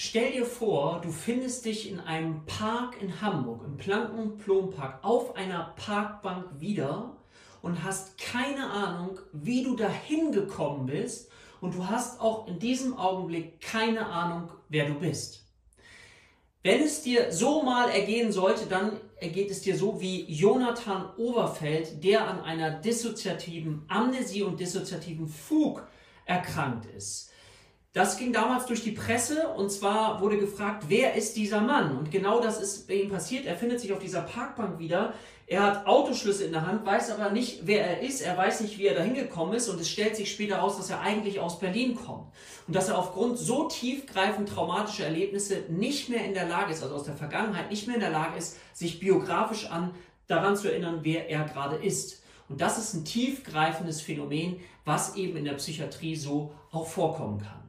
Stell dir vor, du findest dich in einem Park in Hamburg, im Planken-Plom-Park, auf einer Parkbank wieder und hast keine Ahnung, wie du dahin gekommen bist und du hast auch in diesem Augenblick keine Ahnung, wer du bist. Wenn es dir so mal ergehen sollte, dann ergeht es dir so wie Jonathan Overfeld, der an einer dissoziativen Amnesie und dissoziativen Fug erkrankt ist. Das ging damals durch die Presse und zwar wurde gefragt, wer ist dieser Mann? Und genau das ist bei ihm passiert. Er findet sich auf dieser Parkbank wieder. Er hat Autoschlüssel in der Hand, weiß aber nicht, wer er ist. Er weiß nicht, wie er dahin gekommen ist. Und es stellt sich später heraus, dass er eigentlich aus Berlin kommt. Und dass er aufgrund so tiefgreifend traumatischer Erlebnisse nicht mehr in der Lage ist, also aus der Vergangenheit nicht mehr in der Lage ist, sich biografisch an daran zu erinnern, wer er gerade ist. Und das ist ein tiefgreifendes Phänomen, was eben in der Psychiatrie so auch vorkommen kann.